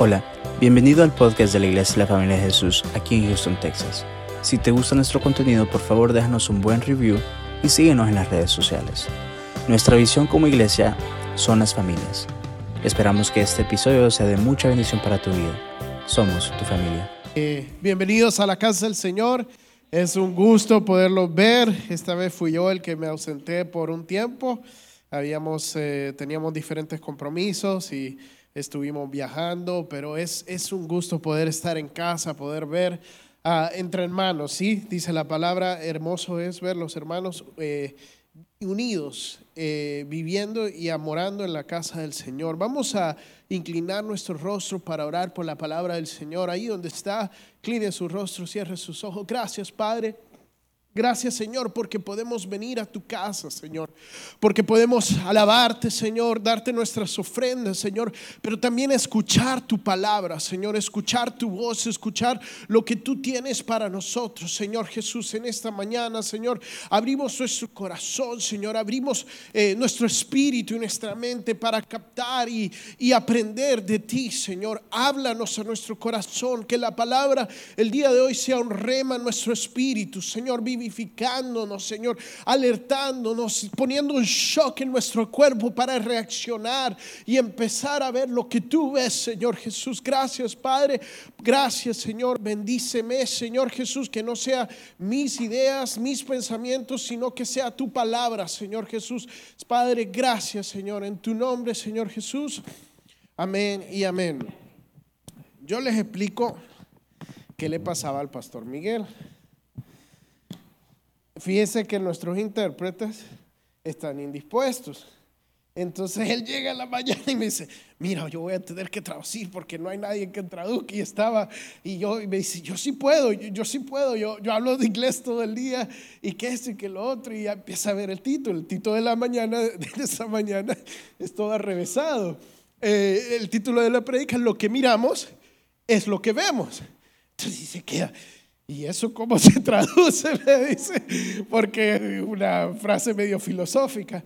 Hola, bienvenido al podcast de la Iglesia de la Familia de Jesús aquí en Houston, Texas. Si te gusta nuestro contenido, por favor déjanos un buen review y síguenos en las redes sociales. Nuestra visión como iglesia son las familias. Esperamos que este episodio sea de mucha bendición para tu vida. Somos tu familia. Eh, bienvenidos a la casa del Señor. Es un gusto poderlos ver. Esta vez fui yo el que me ausenté por un tiempo. Habíamos, eh, teníamos diferentes compromisos y estuvimos viajando, pero es, es un gusto poder estar en casa, poder ver uh, entre hermanos, ¿sí? Dice la palabra, hermoso es ver los hermanos eh, unidos, eh, viviendo y amorando en la casa del Señor. Vamos a inclinar nuestro rostro para orar por la palabra del Señor. Ahí donde está, incline su rostro, cierre sus ojos. Gracias, Padre. Gracias Señor porque podemos venir a tu casa, Señor. Porque podemos alabarte, Señor, darte nuestras ofrendas, Señor. Pero también escuchar tu palabra, Señor. Escuchar tu voz, escuchar lo que tú tienes para nosotros, Señor Jesús. En esta mañana, Señor, abrimos nuestro corazón, Señor. Abrimos eh, nuestro espíritu y nuestra mente para captar y, y aprender de ti, Señor. Háblanos a nuestro corazón. Que la palabra el día de hoy sea un rema en nuestro espíritu, Señor. Vive Señor, alertándonos, poniendo un shock en nuestro cuerpo para reaccionar y empezar a ver lo que tú ves, Señor Jesús. Gracias, Padre. Gracias, Señor. Bendíceme, Señor Jesús, que no sea mis ideas, mis pensamientos, sino que sea tu palabra, Señor Jesús. Padre, gracias, Señor. En tu nombre, Señor Jesús. Amén y amén. Yo les explico qué le pasaba al pastor Miguel. Fíjese que nuestros intérpretes están indispuestos. Entonces él llega a la mañana y me dice, mira, yo voy a tener que traducir porque no hay nadie que traduzca. Y estaba, y yo me dice, yo sí puedo, yo, sí puedo, yo, yo hablo de inglés todo el día y que esto y que lo otro. Y ya empieza a ver el título. El título de la mañana, de esa mañana, es todo arrevesado. Eh, el título de la predica, lo que miramos es lo que vemos. Entonces dice, queda ¿Y eso cómo se traduce? Me dice, porque una frase medio filosófica.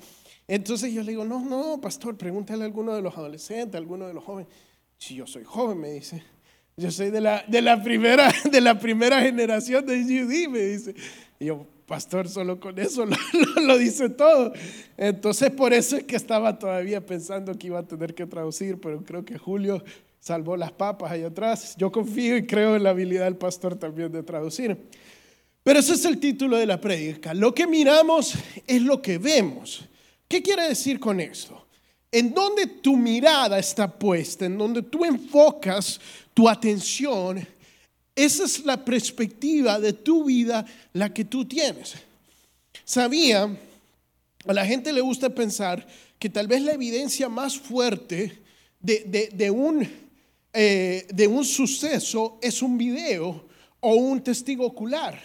Entonces yo le digo, no, no, pastor, pregúntale a alguno de los adolescentes, a alguno de los jóvenes. Si yo soy joven, me dice. Yo soy de la, de la, primera, de la primera generación de GUD, me dice. Y yo, pastor, solo con eso lo, lo, dice todo. Entonces por eso es que estaba todavía pensando que iba a tener que traducir, pero creo que Julio salvó las papas ahí atrás. Yo confío y creo en la habilidad del pastor también de traducir. Pero ese es el título de la prédica. Lo que miramos es lo que vemos. ¿Qué quiere decir con esto? En donde tu mirada está puesta, en donde tú enfocas tu atención, esa es la perspectiva de tu vida la que tú tienes. Sabía, a la gente le gusta pensar que tal vez la evidencia más fuerte de, de, de un eh, de un suceso es un video o un testigo ocular.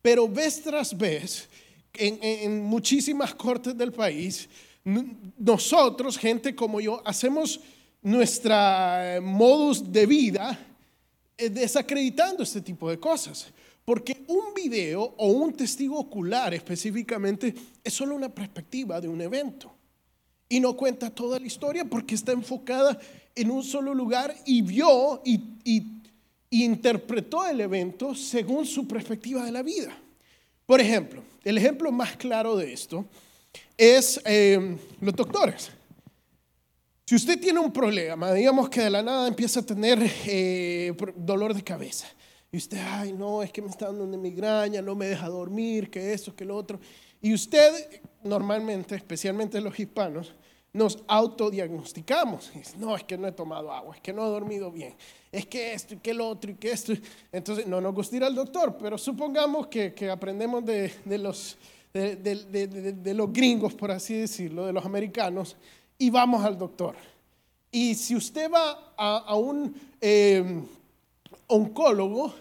Pero vez tras vez, en, muchísimas cortes del país, nosotros, gente como yo, hacemos nuestra eh, modus de vida eh, desacreditando este tipo de cosas. Porque un video o un testigo ocular específicamente es solo una perspectiva de un evento. Y no cuenta toda la historia porque está enfocada en un solo lugar y vio y, interpretó el evento según su perspectiva de la vida. Por ejemplo, el ejemplo más claro de esto es eh, los doctores. Si usted tiene un problema, digamos que de la nada empieza a tener eh, dolor de cabeza, y usted, ay, no, es que me está dando una migraña, no me deja dormir, que eso, que lo otro, y usted normalmente, especialmente los hispanos, nos autodiagnosticamos. No, es que no he tomado agua, es que no he dormido bien, es que esto y que lo otro y que esto. Entonces, no nos gusta ir al doctor, pero supongamos que, aprendemos de, los, gringos, por así decirlo, de los americanos, y vamos al doctor. Y si usted va a, un eh, oncólogo,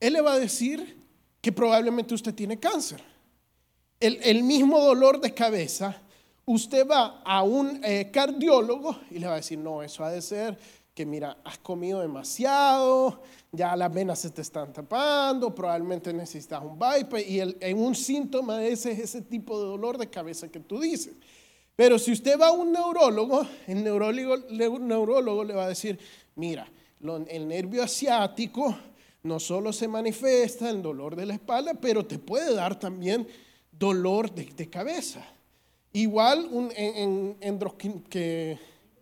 él le va a decir que probablemente usted tiene cáncer. El mismo dolor de cabeza usted va a un eh, cardiólogo y le va a decir, no, eso ha de ser que mira, has comido demasiado, ya las venas se te están tapando, probablemente necesitas un bypass y en un síntoma de ese es ese tipo de dolor de cabeza que tú dices. Pero si usted va a un neurólogo, el neurólogo, el neurólogo le va a decir, mira, el nervio asiático no solo se manifiesta el dolor de la espalda, pero te puede dar también dolor de, cabeza. Igual un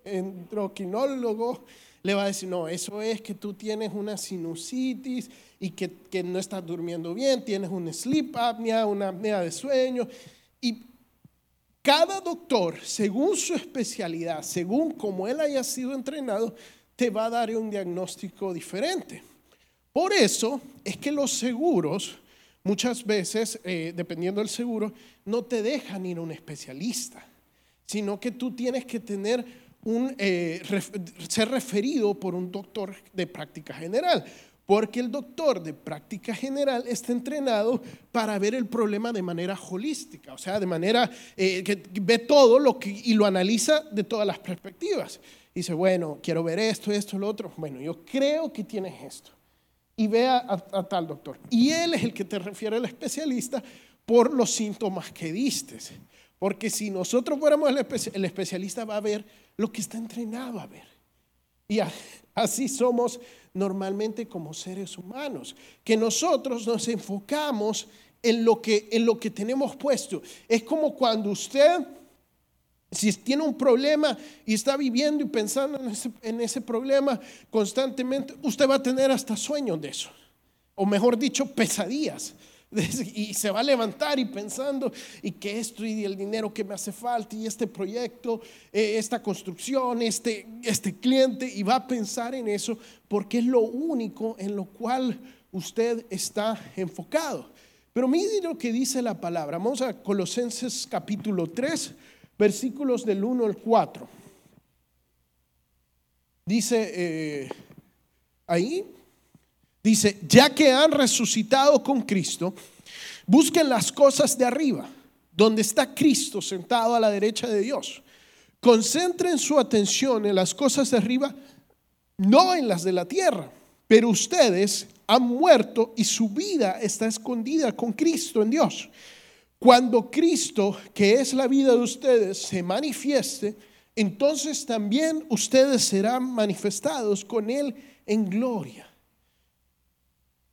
endocrinólogo le va a decir, no, eso es que tú tienes una sinusitis y que, que no estás durmiendo bien, tienes un sleep apnea, una apnea de sueño. Y cada doctor, según su especialidad, según como él haya sido entrenado, te va a dar un diagnóstico diferente. Por eso es que los seguros, muchas veces, eh, dependiendo del seguro, no te dejan ir a un especialista, sino que tú tienes que tener un, eh, ser referido por un doctor de práctica general. Porque el doctor de práctica general está entrenado para ver el problema de manera holística, o sea, de manera eh, que ve todo lo que, y lo analiza de todas las perspectivas. Dice, bueno, quiero ver esto, esto, lo otro. Bueno, yo creo que tienes esto y vea a, tal doctor. Y él es el que te refiere al especialista por los síntomas que diste. Porque si nosotros fuéramos el, el especialista va a ver lo que está entrenado a ver. Y así somos normalmente como seres humanos, que nosotros nos enfocamos en lo que, en lo que tenemos puesto. Es como cuando usted si tiene un problema y está viviendo y pensando en ese, problema constantemente, usted va a tener hasta sueños de eso. O mejor dicho, pesadillas. Y se va a levantar y pensando, y que esto y el dinero que me hace falta, y este proyecto, eh, esta construcción, este, este cliente, y va a pensar en eso porque es lo único en lo cual usted está enfocado. Pero mire lo que dice la palabra. Vamos a Colosenses capítulo 3 versículos del 1 al 4. Dice eh, ahí, dice, ya que han resucitado con Cristo, busquen las cosas de arriba, donde está Cristo sentado a la derecha de Dios. Concentren su atención en las cosas de arriba, no en las de la tierra. Pero ustedes han muerto y su vida está escondida con Cristo en Dios. Cuando Cristo, que es la vida de ustedes, se manifieste, entonces también ustedes serán manifestados con Él en gloria.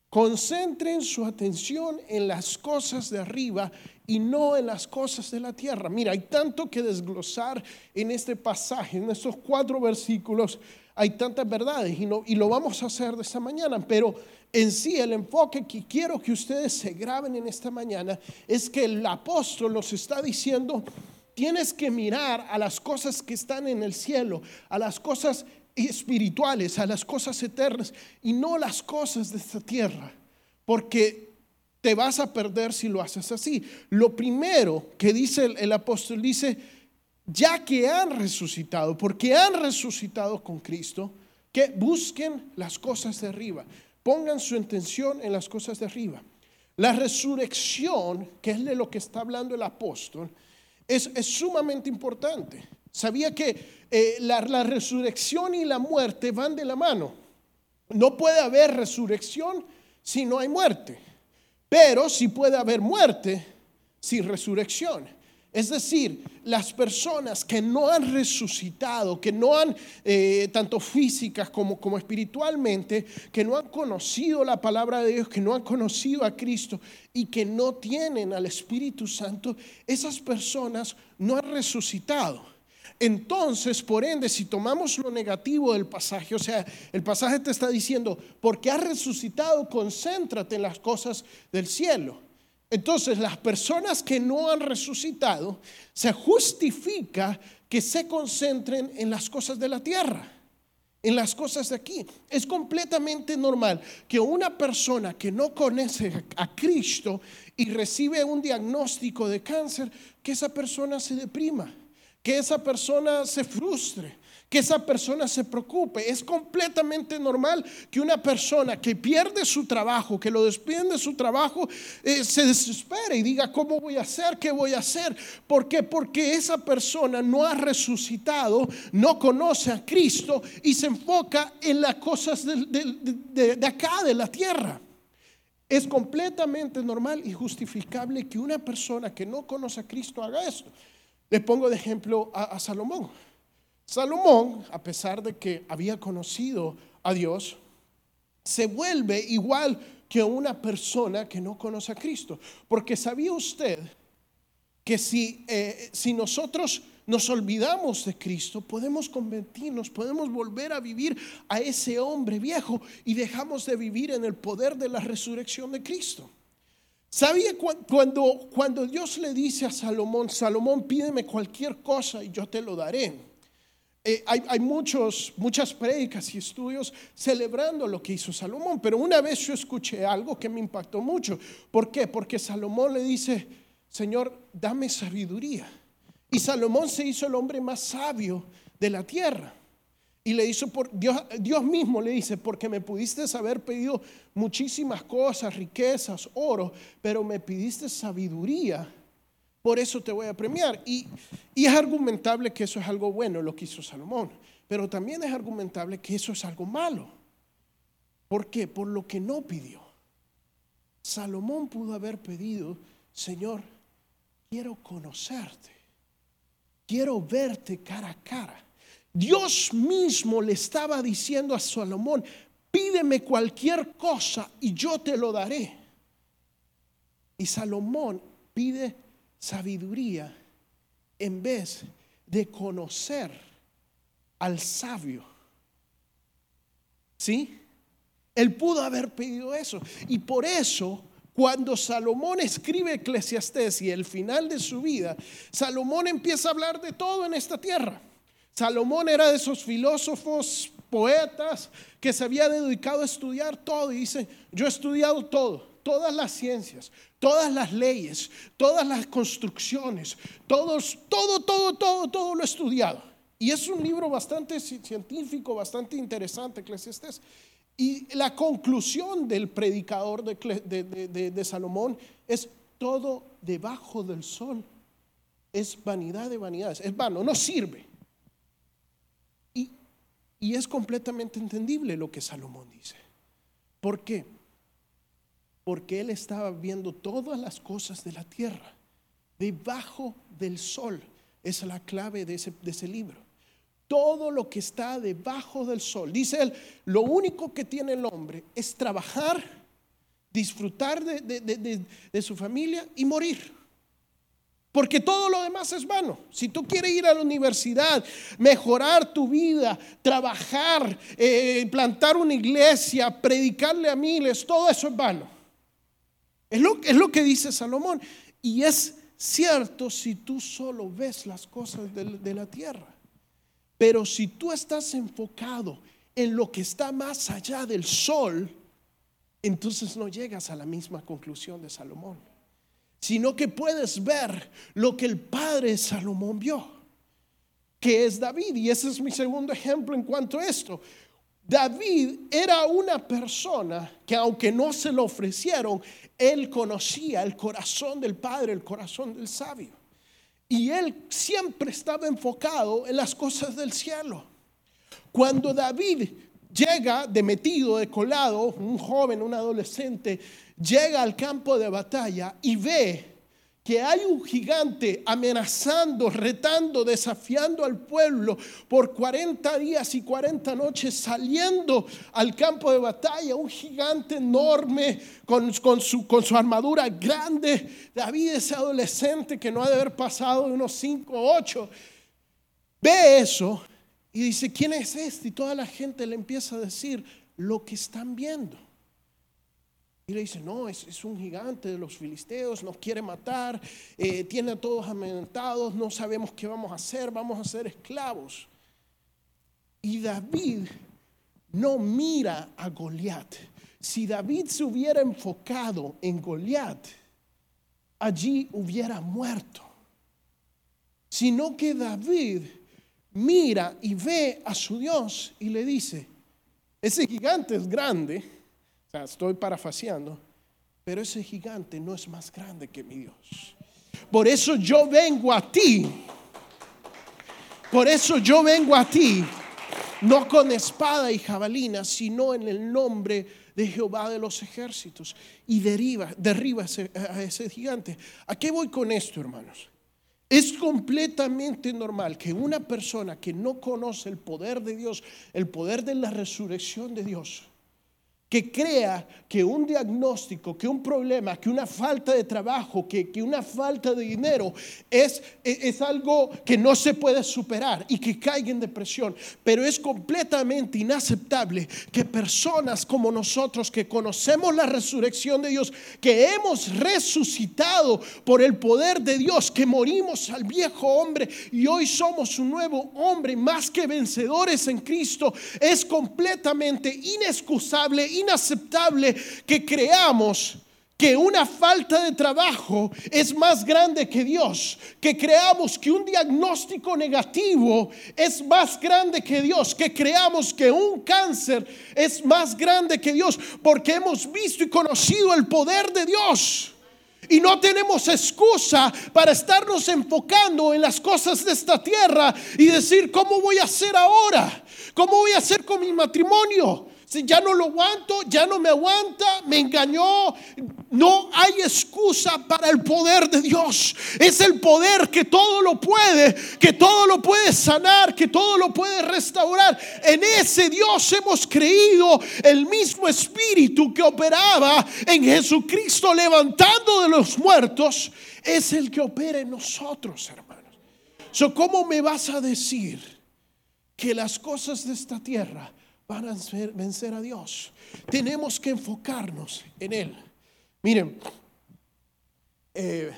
Concentren su atención en las cosas de arriba y no en las cosas de la tierra. Mira, hay tanto que desglosar en este pasaje, en estos cuatro versículos, hay tantas verdades y, y lo vamos a hacer de esta mañana, pero en sí el enfoque que quiero que ustedes se graben en esta mañana es que el apóstol nos está diciendo, tienes que mirar a las cosas que están en el cielo, a las cosas espirituales, a las cosas eternas y no las cosas de esta tierra, porque te vas a perder si lo haces así. Lo primero que dice el, el apóstol dice, ya que han resucitado, porque han resucitado con Cristo, que busquen las cosas de arriba. Pongan su intención en las cosas de arriba. La resurrección, que es de lo que está hablando el apóstol, es, sumamente importante. Sabía que eh, la, la resurrección y la muerte van de la mano. No puede haber resurrección si no hay muerte, pero sí puede haber muerte sin resurrección. Es decir, las personas que no han resucitado, que no han, eh, tanto físicas como, como espiritualmente, que no han conocido la palabra de Dios, que no han conocido a Cristo y que no tienen al Espíritu Santo, esas personas no han resucitado. Entonces, por ende, si tomamos lo negativo del pasaje, o sea, el pasaje te está diciendo, porque has resucitado, concéntrate en las cosas del cielo. Entonces, las personas que no han resucitado, se justifica que se concentren en las cosas de la tierra, en las cosas de aquí. Es completamente normal que una persona que no conoce a Cristo y recibe un diagnóstico de cáncer, que esa persona se deprima, que esa persona se frustre, que esa persona se preocupe. Es completamente normal que una persona que pierde su trabajo, que lo despiden de su trabajo, eh, se desespere y diga, ¿cómo voy a hacer? ¿Qué voy a hacer? ¿Por qué? Porque esa persona no ha resucitado, no conoce a Cristo y se enfoca en las cosas de, de acá, de la tierra. Es completamente normal y justificable que una persona que no conoce a Cristo haga esto. Le pongo de ejemplo a, a Salomón. Salomón, a pesar de que había conocido a Dios, se vuelve igual que una persona que no conoce a Cristo. Porque sabía usted que si, eh, si nosotros nos olvidamos de Cristo, podemos convertirnos, podemos volver a vivir a ese hombre viejo y dejamos de vivir en el poder de la resurrección de Cristo. ¿Sabía cuando, cuando Dios le dice a Salomón, Salomón, pídeme cualquier cosa y yo te lo daré? Eh, hay, muchos, muchas prédicas y estudios celebrando lo que hizo Salomón, pero una vez yo escuché algo que me impactó mucho. ¿Por qué? Porque Salomón le dice, Señor, dame sabiduría. Y Salomón se hizo el hombre más sabio de la tierra. Y le hizo por Dios, Dios mismo le dice, porque me pudiste haber pedido muchísimas cosas, riquezas, oro, pero me pidiste sabiduría, por eso te voy a premiar. Y, y es argumentable que eso es algo bueno, lo que hizo Salomón, pero también es argumentable que eso es algo malo. ¿Por qué? Por lo que no pidió. Salomón pudo haber pedido, Señor, quiero conocerte, quiero verte cara a cara. Dios mismo le estaba diciendo a Salomón, pídeme cualquier cosa y yo te lo daré. Y Salomón pide sabiduría en vez de conocer al sabio. ¿Sí? Él pudo haber pedido eso. Y por eso cuando Salomón escribe Eclesiastés y el final de su vida, Salomón empieza a hablar de todo en esta tierra. Salomón era de esos filósofos, poetas, que se había dedicado a estudiar todo y dice, yo he estudiado todo, todas las ciencias, todas las leyes, todas las construcciones, todos, todo, todo, todo, todo lo he estudiado. Y es un libro bastante científico, bastante interesante, Eclesiastés. Y la conclusión del predicador de, Salomón es todo debajo del sol es vanidad de vanidades, es vano, no sirve. Y, es completamente entendible lo que Salomón dice. ¿Por qué? Porque él estaba viendo todas las cosas de la tierra debajo del sol. Es la clave de ese, de ese libro todo lo que está debajo del sol. Dice él, lo único que tiene el hombre es trabajar, disfrutar de, su familia y morir. Porque todo lo demás es vano. Si tú quieres ir a la universidad, mejorar tu vida, trabajar, eh, plantar una iglesia, predicarle a miles, todo eso es vano. Es lo, es lo que dice Salomón. Y es cierto si tú solo ves las cosas de la tierra. Pero si tú estás enfocado en lo que está más allá del sol, entonces no llegas a la misma conclusión de Salomón, sino que puedes ver lo que el padre Salomón vio, que es David. Y ese es mi segundo ejemplo en cuanto a esto. David era una persona que aunque no se lo ofrecieron, él conocía el corazón del Padre, el corazón del sabio. Y él siempre estaba enfocado en las cosas del cielo. Cuando David llega de metido, de colado, un joven, un adolescente, llega al campo de batalla y ve que hay un gigante amenazando, retando, desafiando al pueblo por 40 días y 40 noches saliendo al campo de batalla, un gigante enorme con, su, con su armadura grande. David, ese adolescente que no ha de haber pasado de unos 5 o 8, ve eso y dice, ¿quién es este? Y toda la gente le empieza a decir lo que están viendo. Y le dice, no, es, un gigante de los filisteos, nos quiere matar, eh, tiene a todos amenazados, no sabemos qué vamos a hacer, vamos a ser esclavos. Y David no mira a Goliat. Si David se hubiera enfocado en Goliat, allí hubiera muerto. Sino que David mira y ve a su Dios y le dice, ese gigante es grande, estoy parafaseando, pero ese gigante no es más grande que mi Dios. Por eso yo vengo a ti. Por eso yo vengo a ti, no con espada y jabalina, sino en el nombre de Jehová de los ejércitos. Y deriva, derriba a ese gigante. ¿A qué voy con esto, hermanos? Es completamente normal que una persona que no conoce el poder de Dios, el poder de la resurrección de Dios, que crea que un diagnóstico, que un problema, que una falta de trabajo, que, una falta de dinero es, es, algo que no se puede superar y que caiga en depresión. Pero es completamente inaceptable que personas como nosotros que conocemos la resurrección de Dios, que hemos resucitado por el poder de Dios, que morimos al viejo hombre y hoy somos un nuevo hombre más que vencedores en Cristo, es completamente inexcusable, inaceptable que creamos que una falta de trabajo es más grande que Dios, que creamos que un diagnóstico negativo es más grande que Dios, que creamos que un cáncer es más grande que Dios, porque hemos visto y conocido el poder de Dios. Y no tenemos excusa para estarnos enfocando en las cosas de esta tierra y decir, ¿cómo voy a hacer ahora? ¿Cómo voy a hacer con mi matrimonio? Ya no lo aguanto, ya no me aguanta, me engañó. No hay excusa para el poder de Dios. Es el poder que todo lo puede, que todo lo puede sanar, que todo lo puede restaurar. En ese Dios hemos creído el mismo espíritu que operaba en Jesucristo levantando de los muertos. Es el que opera en nosotros, hermanos. So, ¿Cómo me vas a decir que las cosas de esta tierra para vencer a Dios. Tenemos que enfocarnos en Él. Miren, eh,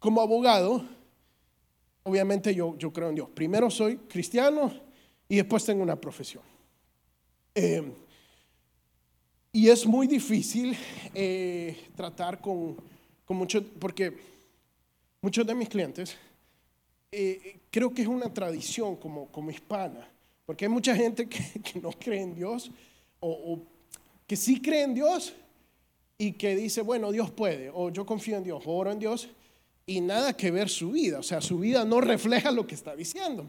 como abogado, obviamente yo, creo en Dios. Primero soy cristiano y después tengo una profesión. Eh, y es muy difícil eh, tratar con, con muchos, porque muchos de mis clientes creo que es una tradición como, como hispana, porque hay mucha gente que, no cree en Dios o, que sí cree en Dios y que dice, bueno, Dios puede, o yo confío en Dios, o oro en Dios, y nada que ver su vida, o sea, su vida no refleja lo que está diciendo.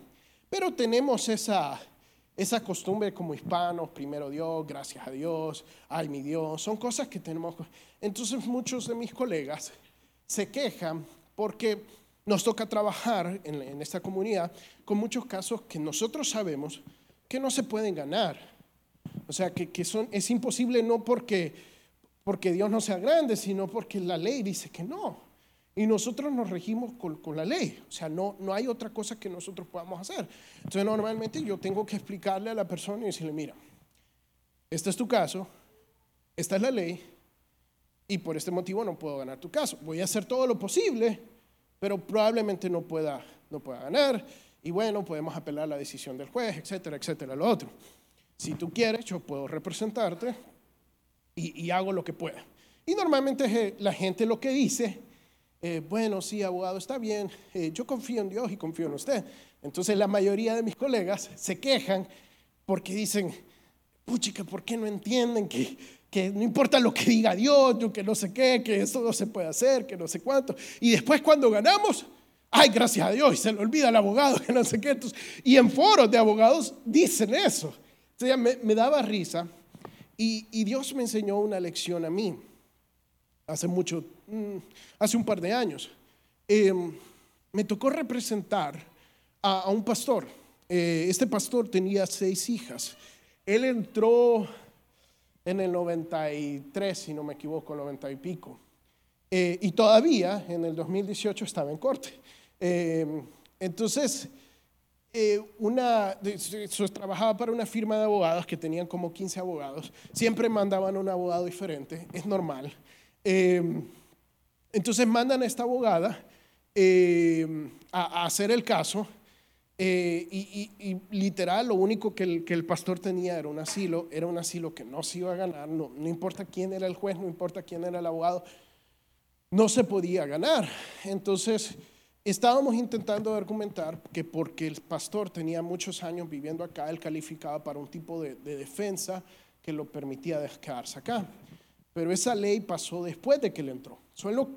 Pero tenemos esa, esa costumbre como hispanos, primero Dios, gracias a Dios, ay mi Dios, son cosas que tenemos. Entonces muchos de mis colegas se quejan porque nos toca trabajar en, esta comunidad con muchos casos que nosotros sabemos que no se pueden ganar. O sea, que, son, es imposible no porque, porque Dios no sea grande, sino porque la ley dice que no. Y nosotros nos regimos con, la ley. O sea, no, no hay otra cosa que nosotros podamos hacer. Entonces, normalmente yo tengo que explicarle a la persona y decirle, mira, este es tu caso, esta es la ley, y por este motivo no puedo ganar tu caso. Voy a hacer todo lo posible pero probablemente no pueda, no pueda ganar. Y bueno, podemos apelar a la decisión del juez, etcétera, etcétera, lo otro. Si tú quieres, yo puedo representarte y, hago lo que pueda. Y normalmente la gente lo que dice, eh, bueno, sí, abogado, está bien, eh, yo confío en Dios y confío en usted. Entonces la mayoría de mis colegas se quejan porque dicen, puchica, ¿por qué no entienden que que no importa lo que diga Dios, que no sé qué, que eso no se puede hacer, que no sé cuánto. Y después cuando ganamos, ay, gracias a Dios, y se le olvida al abogado, que no sé qué. y en foros de abogados dicen eso. O sea, me, daba risa y, Dios me enseñó una lección a mí hace mucho, mm, hace un par de años. Em, me tocó representar a, un pastor. Eh, este pastor tenía seis hijas. Él entró en el 93, si no me equivoco, 90 y pico. Eh, y todavía en el 2018 estaba en corte. Eh, entonces, eh, una, trabajaba para una firma de abogados que tenían como 15 abogados. Siempre mandaban un abogado diferente, es normal. entonces mandan a esta abogada a hacer el caso eh, y, literal, lo único que el, que el, pastor tenía era un asilo, era un asilo que no se iba a ganar, no, no importa quién era el juez, no importa quién era el abogado, no se podía ganar. Entonces, estábamos intentando argumentar que porque el pastor tenía muchos años viviendo acá, él calificaba para un tipo de, de defensa que lo permitía quedarse acá. Pero esa ley pasó después de que él entró.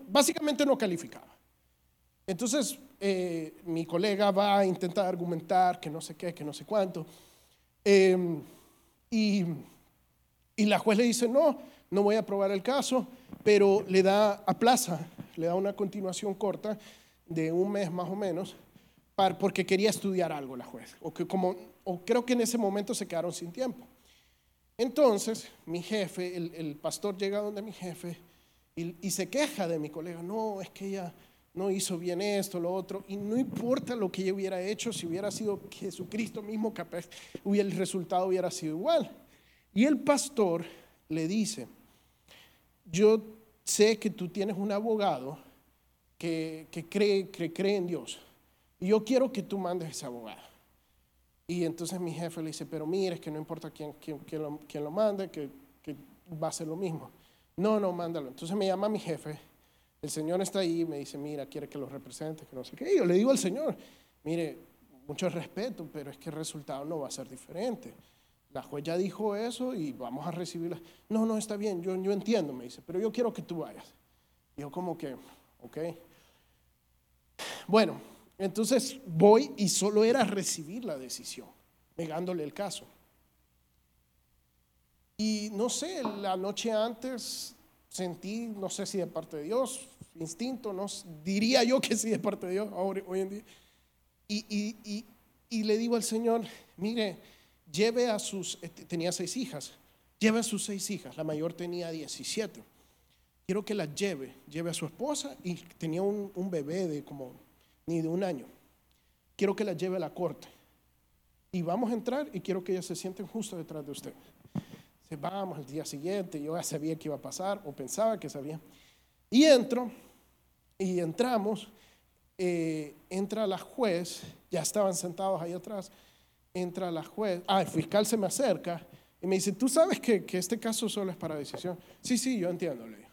Básicamente no calificaba. Entonces, eh, mi colega va a intentar argumentar que no sé qué, que no sé cuánto. Em, y, y, la juez le dice, no, no voy a aprobar el caso, pero le da a plaza le da una continuación corta de un mes más o menos, porque quería estudiar algo la juez, o, que como, o creo que en ese momento se quedaron sin tiempo. Entonces, mi jefe, el, pastor llega donde mi jefe y, se queja de mi colega, no, es que ella no hizo bien esto, lo otro, y no importa lo que ella hubiera hecho, si hubiera sido Jesucristo mismo capaz, el resultado hubiera sido igual. Y el pastor le dice, yo sé que tú tienes un abogado que, cree, que cree en Dios. Y yo quiero que tú mandes ese abogado. Y entonces mi jefe le dice, pero mire, es que no importa quién, quién, lo, quién lo, mande, que, que, va a ser lo mismo. No, no, mándalo. Entonces me llama mi jefe, el Señor está ahí, me dice, mira, quiere que lo represente, que no sé qué. Y yo le digo al Señor, mire, mucho respeto, pero es que el resultado no va a ser diferente. La juez ya dijo eso y vamos a recibirla. No, no, está bien, yo, yo entiendo, me dice, pero yo quiero que tú vayas. Y yo como que, ok. Bueno, entonces voy y solo era recibir la decisión, negándole el caso. Y no sé, la noche antes sentí, no sé si de parte de Dios, instinto, no, diría yo que sí de parte de Dios hoy en día. Y, y, y le digo al Señor, mire, lleve a sus, este, tenía seis hijas, lleve a sus seis hijas, la mayor tenía 17. Quiero que las lleve, lleve a su esposa y tenía un, bebé de como ni de un año. Quiero que las lleve a la corte. Y vamos a entrar y quiero que ellas se sienten justo detrás de usted. Se vamos al día siguiente, yo ya sabía que iba a pasar o pensaba que sabía. Y entro y entramos, eh, entra la juez, ya estaban sentados ahí atrás entra la juez, ah, el fiscal se me acerca y me dice, ¿tú sabes que, este caso solo es para decisión? Sí, sí, yo entiendo, le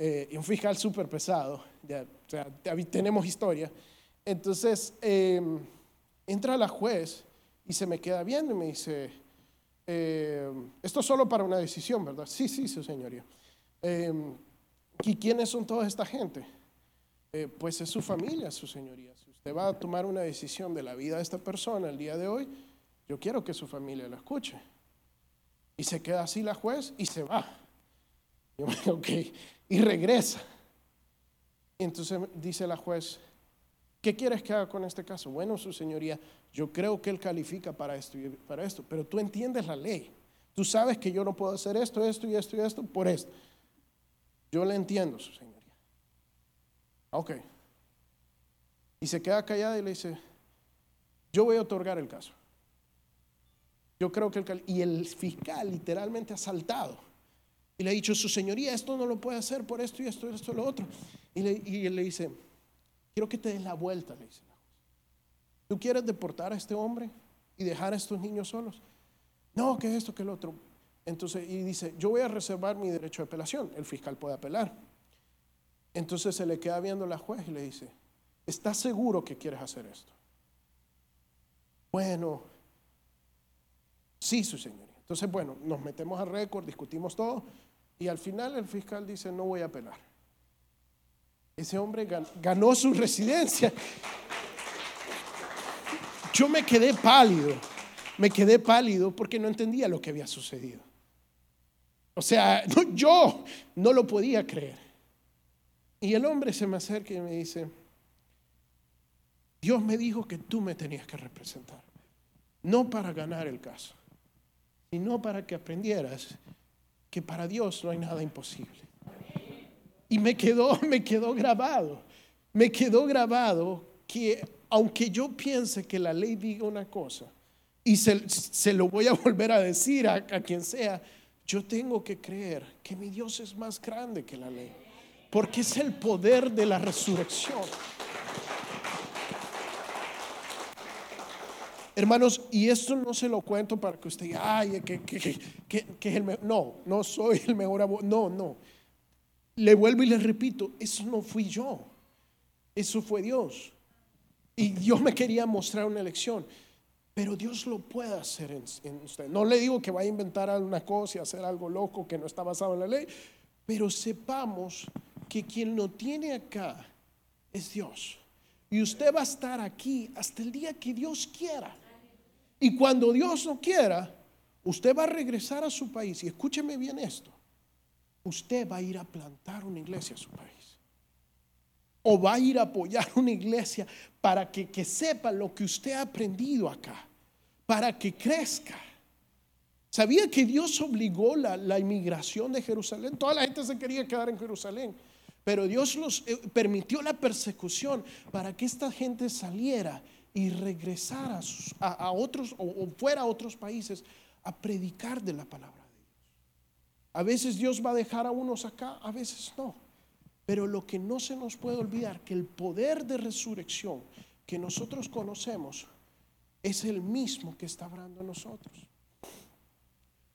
eh, y un fiscal súper pesado, ya, o sea, tenemos historia. Entonces, em, entra la juez y se me queda viendo y me dice, em, esto es solo para una decisión, ¿verdad? Sí, sí, su señoría. Em, ¿Y quiénes son toda esta gente? Eh, pues es su familia, su señoría va a tomar una decisión de la vida de esta persona el día de hoy, yo quiero que su familia lo escuche. Y se queda así la juez y se va. Y, y regresa. Y entonces dice la juez, ¿qué quieres que haga con este caso? Bueno, su señoría, yo creo que él califica para esto y para esto, pero tú entiendes la ley. Tú sabes que yo no puedo hacer esto, esto y esto y esto por esto. Yo le entiendo, su señoría. Ok, y se queda callada y le dice, yo voy a otorgar el caso. Yo creo que el... Y el fiscal literalmente ha saltado. Y le ha dicho, su señoría, esto no lo puede hacer por esto y esto y esto y lo otro. Y, le, él le dice, quiero que te des la vuelta, le dice. ¿Tú quieres deportar a este hombre y dejar a estos niños solos? No, que esto, que el otro. Entonces, y dice, yo voy a reservar mi derecho de apelación. El fiscal puede apelar. Entonces se le queda viendo la juez y le dice, ¿Estás seguro que quieres hacer esto? Bueno, sí, su señoría. Entonces, bueno, nos metemos a récord, discutimos todo y al final el fiscal dice, no voy a apelar. Ese hombre ganó su residencia. Yo me quedé pálido, me quedé pálido porque no entendía lo que había sucedido. O sea, yo no lo podía creer. Y el hombre se me acerca y me dice, Dios me dijo que tú me tenías que representar. No para ganar el caso, sino para que aprendieras que para Dios no hay nada imposible. Y me quedó, me quedó grabado, me quedó grabado que aunque yo piense que la ley diga una cosa, y se, lo voy a volver a decir a quien sea, yo tengo que creer que mi Dios es más grande que la ley, porque es el poder de la resurrección. Hermanos, y esto no se lo cuento para que usted diga, ay, que, es el mejor. No, no soy el mejor abogado. No, no. Le vuelvo y le repito, eso no fui yo. Eso fue Dios. Y Dios me quería mostrar una lección. Pero Dios lo puede hacer en, en usted. No le digo que vaya a inventar alguna cosa y hacer algo loco que no está basado en la ley. Pero sepamos que quien lo tiene acá es Dios. Y usted va a estar aquí hasta el día que Dios quiera. Y cuando Dios no quiera, usted va a regresar a su país. Y escúcheme bien esto. Usted va a ir a plantar una iglesia a su país. o va a ir a apoyar una iglesia para que, que sepa lo que usted ha aprendido acá, para que crezca. ¿Sabía que Dios obligó la, la, inmigración de Jerusalén? Toda la gente se quería quedar en Jerusalén, pero Dios los eh, permitió la persecución para que esta gente saliera y regresara a, otros o, fuera a otros países a predicar de la palabra de Dios. A veces Dios va a dejar a unos acá, a veces no. Pero lo que no se nos puede olvidar que el poder de resurrección que nosotros conocemos es el mismo que está hablando nosotros.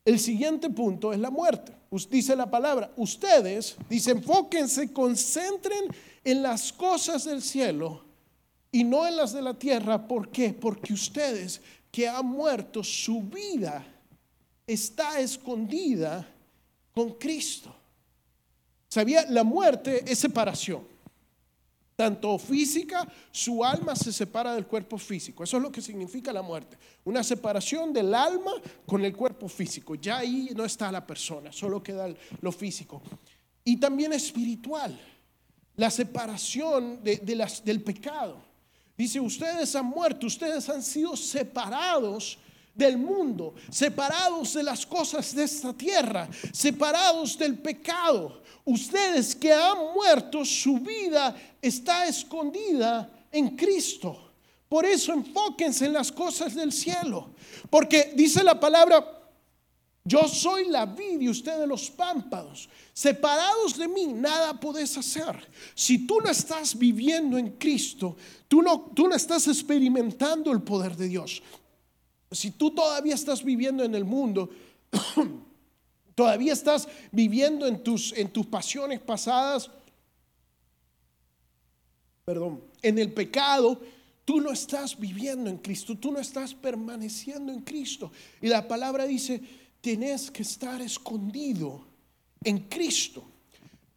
El siguiente punto es la muerte. Dice la palabra, ustedes, dice, enfóquense, concentren en las cosas del cielo y no en las de la tierra. ¿Por qué? Porque ustedes que han muerto, su vida está escondida con Cristo. ¿Sabía? La muerte es separación. Tanto física, su alma se separa del cuerpo físico. Eso es lo que significa la muerte. Una separación del alma con el cuerpo físico. Ya ahí no está la persona, solo queda lo físico. Y también espiritual. La separación de, las, del pecado. Dice, ustedes han muerto, ustedes han sido separados del mundo, separados de las cosas de esta tierra, separados del pecado. Ustedes que han muerto, su vida está escondida en Cristo. Por eso enfóquense en las cosas del cielo. Porque dice la palabra, yo soy la vid y ustedes los pámpanos. Separados de mí, nada podés hacer. Si tú no estás viviendo en Cristo, tú no, tú no estás experimentando el poder de Dios. Si tú todavía estás viviendo en el mundo, todavía estás viviendo en tus, en tus pasiones pasadas, perdón, en el pecado, tú no estás viviendo en Cristo, tú no estás permaneciendo en Cristo. Y la palabra dice, tienes que estar escondido en Cristo,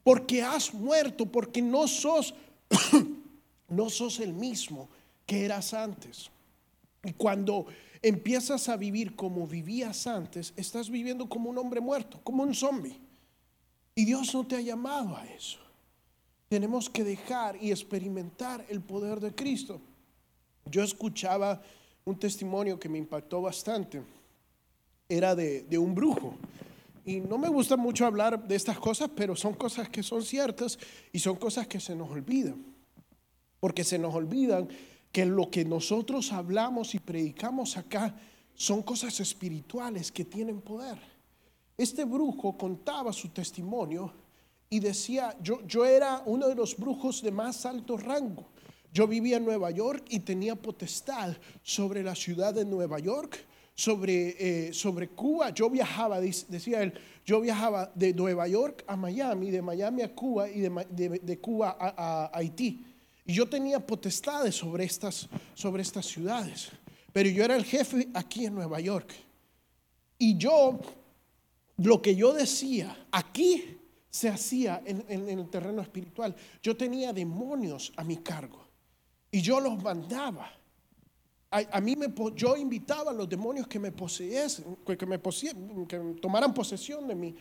porque has muerto, porque no sos, no sos el mismo que eras antes. Y cuando empiezas a vivir como vivías antes, estás viviendo como un hombre muerto, como un zombie. Y Dios no te ha llamado a eso. Tenemos que dejar y experimentar el poder de Cristo. Yo escuchaba un testimonio que me impactó bastante. Era de, un brujo. Y no me gusta mucho hablar de estas cosas, pero son cosas que son ciertas y son cosas que se nos olvidan. Porque se nos olvidan que lo que nosotros hablamos y predicamos acá son cosas espirituales que tienen poder. Este brujo contaba su testimonio y decía, yo, yo era uno de los brujos de más alto rango. Yo vivía en Nueva York y tenía potestad sobre la ciudad de Nueva York, sobre, eh, sobre Cuba. Yo viajaba, decía él, yo viajaba de Nueva York a Miami, de Miami a Cuba y de, Cuba a Haití. Y yo tenía potestades sobre estas, sobre estas ciudades. Pero yo era el jefe aquí en Nueva York. Y yo, lo que yo decía, aquí se hacía en, el terreno espiritual. Yo tenía demonios a mi cargo. Y yo los mandaba. A, mí me, yo invitaba a los demonios que me poseyesen, que me que tomaran posesión de mí.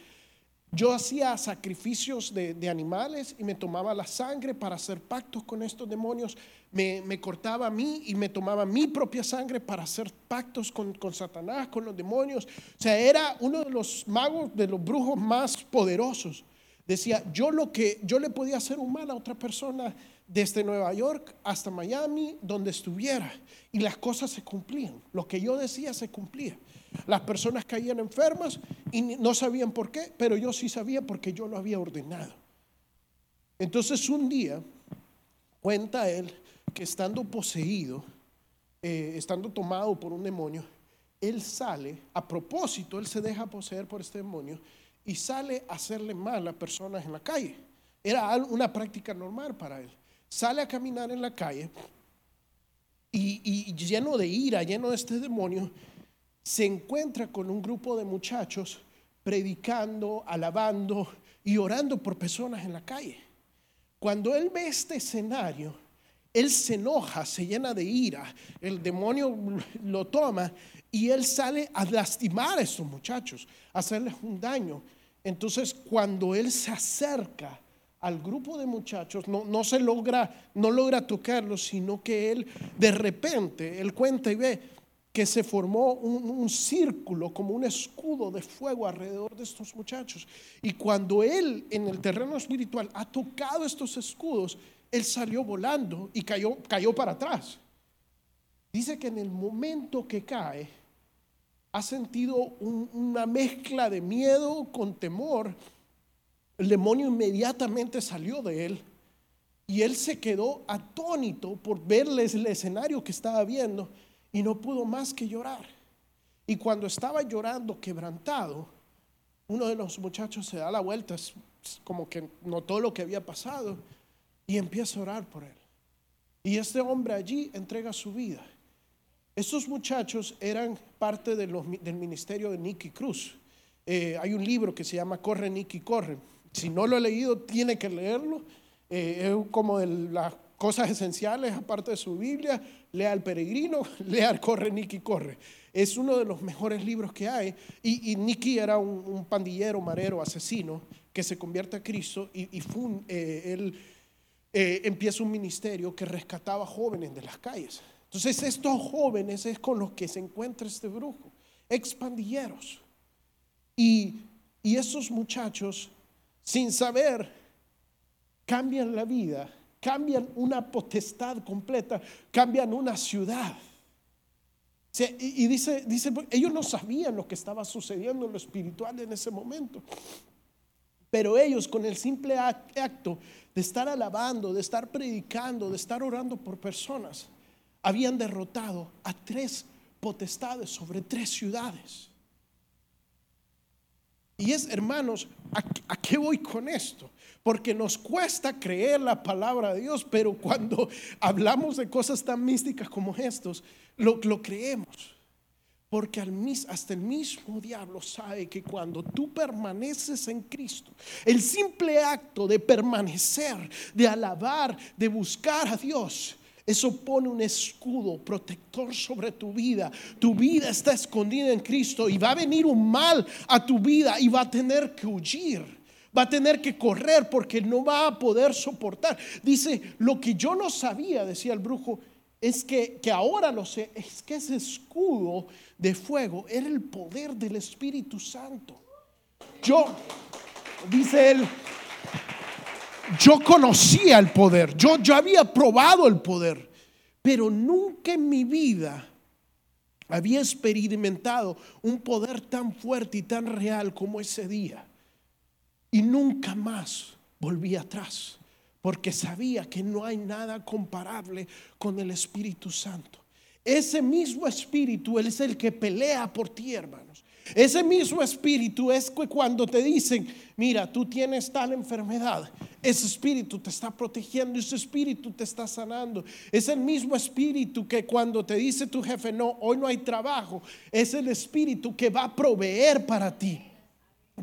Yo hacía sacrificios de, animales y me tomaba la sangre para hacer pactos con estos demonios. Me, cortaba a mí y me tomaba mi propia sangre para hacer pactos con, con, Satanás, con los demonios. O sea, era uno de los magos, de los brujos más poderosos. Decía, yo lo que yo le podía hacer un mal a otra persona desde Nueva York hasta Miami, donde estuviera. Y las cosas se cumplían. Lo que yo decía se cumplía. Las personas caían enfermas y no sabían por qué, pero yo sí sabía porque yo lo había ordenado. Entonces un día cuenta él que estando poseído, eh, estando tomado por un demonio, él sale, a propósito, él se deja poseer por este demonio y sale a hacerle mal a personas en la calle. Era una práctica normal para él. Sale a caminar en la calle y, lleno de ira, lleno de este demonio, se encuentra con un grupo de muchachos predicando, alabando y orando por personas en la calle. Cuando él ve este escenario, él se enoja, se llena de ira, el demonio lo toma y él sale a lastimar a estos muchachos, a hacerles un daño. Entonces, cuando él se acerca al grupo de muchachos, no, no se logra, no logra tocarlos, sino que él de repente, él cuenta y ve que se formó un, círculo, como un escudo de fuego alrededor de estos muchachos. Y cuando él en el terreno espiritual ha tocado estos escudos, él salió volando y cayó, cayó para atrás. Dice que en el momento que cae, ha sentido un, una mezcla de miedo con temor. El demonio inmediatamente salió de él y él se quedó atónito por verles el escenario que estaba viendo y no pudo más que llorar. Y cuando estaba llorando quebrantado, uno de los muchachos se da la vuelta, como que notó lo que había pasado y empieza a orar por él. Y este hombre allí entrega su vida. Estos muchachos eran parte de del ministerio de Nicky Cruz. Eh, hay un libro que se llama Corre Nicky Corre. Si no lo he leído, tiene que leerlo. Eh, es como de las cosas esenciales, aparte de su Biblia, lea El Peregrino, lea el Corre, Nicky, Corre. Es uno de los mejores libros que hay. Y, y Nicky era un, pandillero, marero, asesino, que se convierte a Cristo y, fue eh, él eh, empieza un ministerio que rescataba jóvenes de las calles. Entonces estos jóvenes es con los que se encuentra este brujo, expandilleros. Y, y esos muchachos, sin saber, cambian la vida cambian una potestad completa, cambian una ciudad. Y dice, dice, ellos no sabían lo que estaba sucediendo en lo espiritual en ese momento. Pero ellos con el simple acto de estar alabando, de estar predicando, de estar orando por personas, habían derrotado a tres potestades sobre tres ciudades. Y es, hermanos, ¿a, qué voy con esto? Porque nos cuesta creer la palabra de Dios, pero cuando hablamos de cosas tan místicas como estos, lo, creemos. Porque al, hasta el mismo diablo sabe que cuando tú permaneces en Cristo, el simple acto de permanecer, de alabar, de buscar a Dios, eso pone un escudo protector sobre tu vida. Tu vida está escondida en Cristo y va a venir un mal a tu vida y va a tener que huir. Va a tener que correr porque no va a poder soportar. Dice, lo que yo no sabía, decía el brujo, es que, que ahora lo sé, es que ese escudo de fuego era el poder del Espíritu Santo. Yo, dice él, yo conocía el poder, yo, había probado el poder, pero nunca en mi vida había experimentado un poder tan fuerte y tan real como ese día. Y nunca más volví atrás, porque sabía que no hay nada comparable con el Espíritu Santo. Ese mismo Espíritu Él es el que pelea por ti, hermanos. Ese mismo espíritu es que cuando te dicen, mira, tú tienes tal enfermedad, ese espíritu te está protegiendo, ese espíritu te está sanando. Es el mismo espíritu que cuando te dice tu jefe, no, hoy no hay trabajo, es el espíritu que va a proveer para ti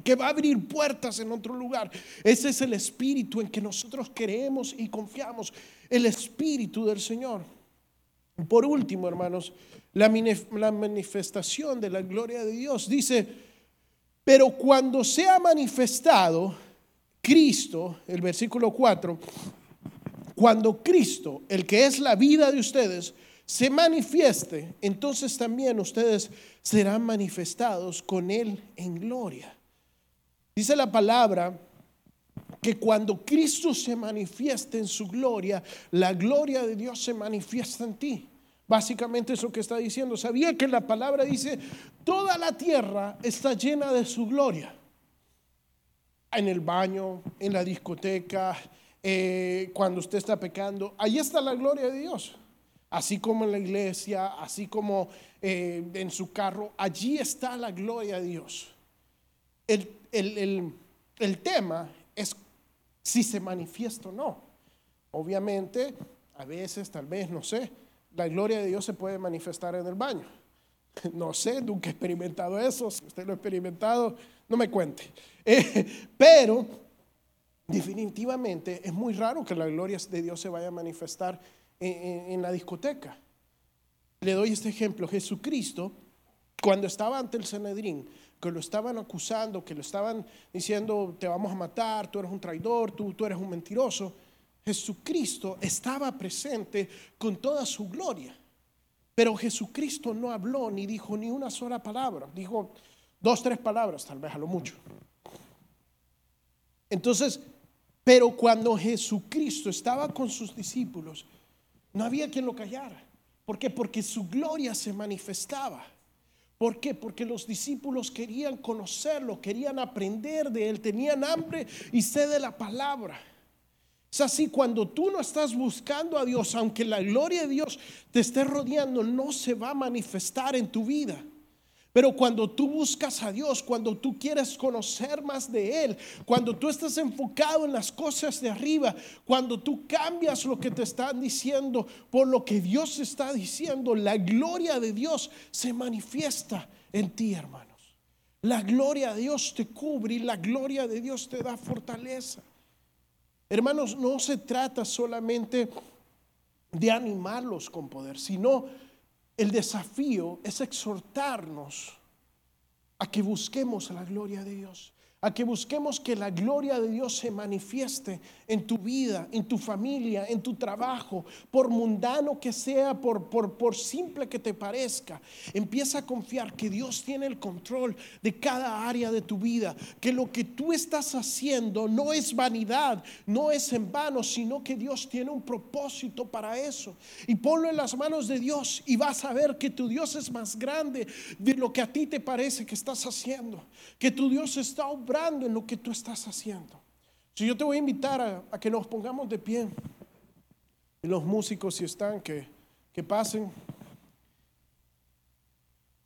que va a abrir puertas en otro lugar. Ese es el espíritu en que nosotros creemos y confiamos, el espíritu del Señor. Por último, hermanos, la, manifestación de la gloria de Dios. Dice, pero cuando sea manifestado Cristo, el versículo 4, cuando Cristo, el que es la vida de ustedes, se manifieste, entonces también ustedes serán manifestados con Él en gloria. Dice la palabra que cuando Cristo se manifieste en su gloria, la gloria de Dios se manifiesta en ti. Básicamente eso que está diciendo. Sabía que la palabra dice, toda la tierra está llena de su gloria. En el baño, en la discoteca, eh, cuando usted está pecando, ahí está la gloria de Dios. Así como en la iglesia, así como eh, en su carro, allí está la gloria de Dios. El, el tema es si se manifiesta o no. Obviamente, a veces, tal vez, no sé, la gloria de Dios se puede manifestar en el baño. No sé, nunca he experimentado eso. Si usted lo ha experimentado, no me cuente. Eh, pero definitivamente es muy raro que la gloria de Dios se vaya a manifestar en, la discoteca. Le doy este ejemplo. Jesucristo cuando estaba ante el Sanedrín, que lo estaban acusando, que lo estaban diciendo, te vamos a matar, tú eres un traidor, tú, tú eres un mentiroso, Jesucristo estaba presente con toda su gloria. Pero Jesucristo no habló ni dijo ni una sola palabra. Dijo dos, tres palabras, tal vez a lo mucho. Entonces, pero cuando Jesucristo estaba con sus discípulos, no había quien lo callara. ¿Por qué? Porque su gloria se manifestaba. ¿Por qué? Porque los discípulos querían conocerlo, querían aprender de él, tenían hambre y sed de la palabra. Es así, cuando tú no estás buscando a Dios, aunque la gloria de Dios te esté rodeando, no se va a manifestar en tu vida. Pero cuando tú buscas a Dios, cuando tú quieres conocer más de Él, cuando tú estás enfocado en las cosas de arriba, cuando tú cambias lo que te están diciendo por lo que Dios está diciendo, la gloria de Dios se manifiesta en ti, hermanos. La gloria de Dios te cubre y la gloria de Dios te da fortaleza. Hermanos, no se trata solamente de animarlos con poder, sino el desafío es exhortarnos a que busquemos la gloria de Dios a que busquemos que la gloria de Dios se manifieste en tu vida, en tu familia, en tu trabajo, por mundano que sea, por, por, por, simple que te parezca. Empieza a confiar que Dios tiene el control de cada área de tu vida, que lo que tú estás haciendo no es vanidad, no es en vano, sino que Dios tiene un propósito para eso. Y ponlo en las manos de Dios y vas a ver que tu Dios es más grande de lo que a ti te parece que estás haciendo, que tu Dios está en lo que tú estás haciendo. Si yo te voy a invitar a, que nos pongamos de pie, y los músicos si están, que, que pasen.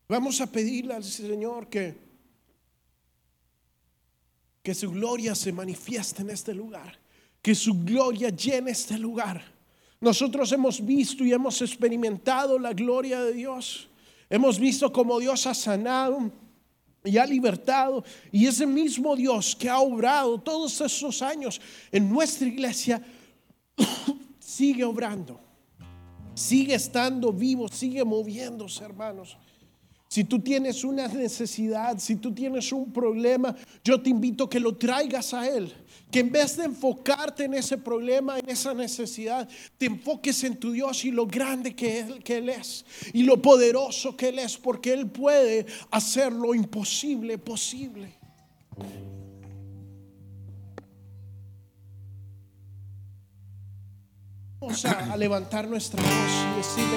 Vamos a pedirle al Señor que, que su gloria se manifieste en este lugar, que su gloria llene este lugar. Nosotros hemos visto y hemos experimentado la gloria de Dios. Hemos visto como Dios ha sanado y ha libertado. Y ese mismo Dios que ha obrado todos esos años en nuestra iglesia, sigue obrando, sigue estando vivo, sigue moviéndose, hermanos. Si tú tienes una necesidad, si tú tienes un problema, yo te invito a que lo traigas a Él. Que en vez de enfocarte en ese problema, en esa necesidad, te enfoques en tu Dios y lo grande que Él, es y lo poderoso que Él es, porque Él puede hacer lo imposible posible. Vamos a, levantar nuestra voz y decirle.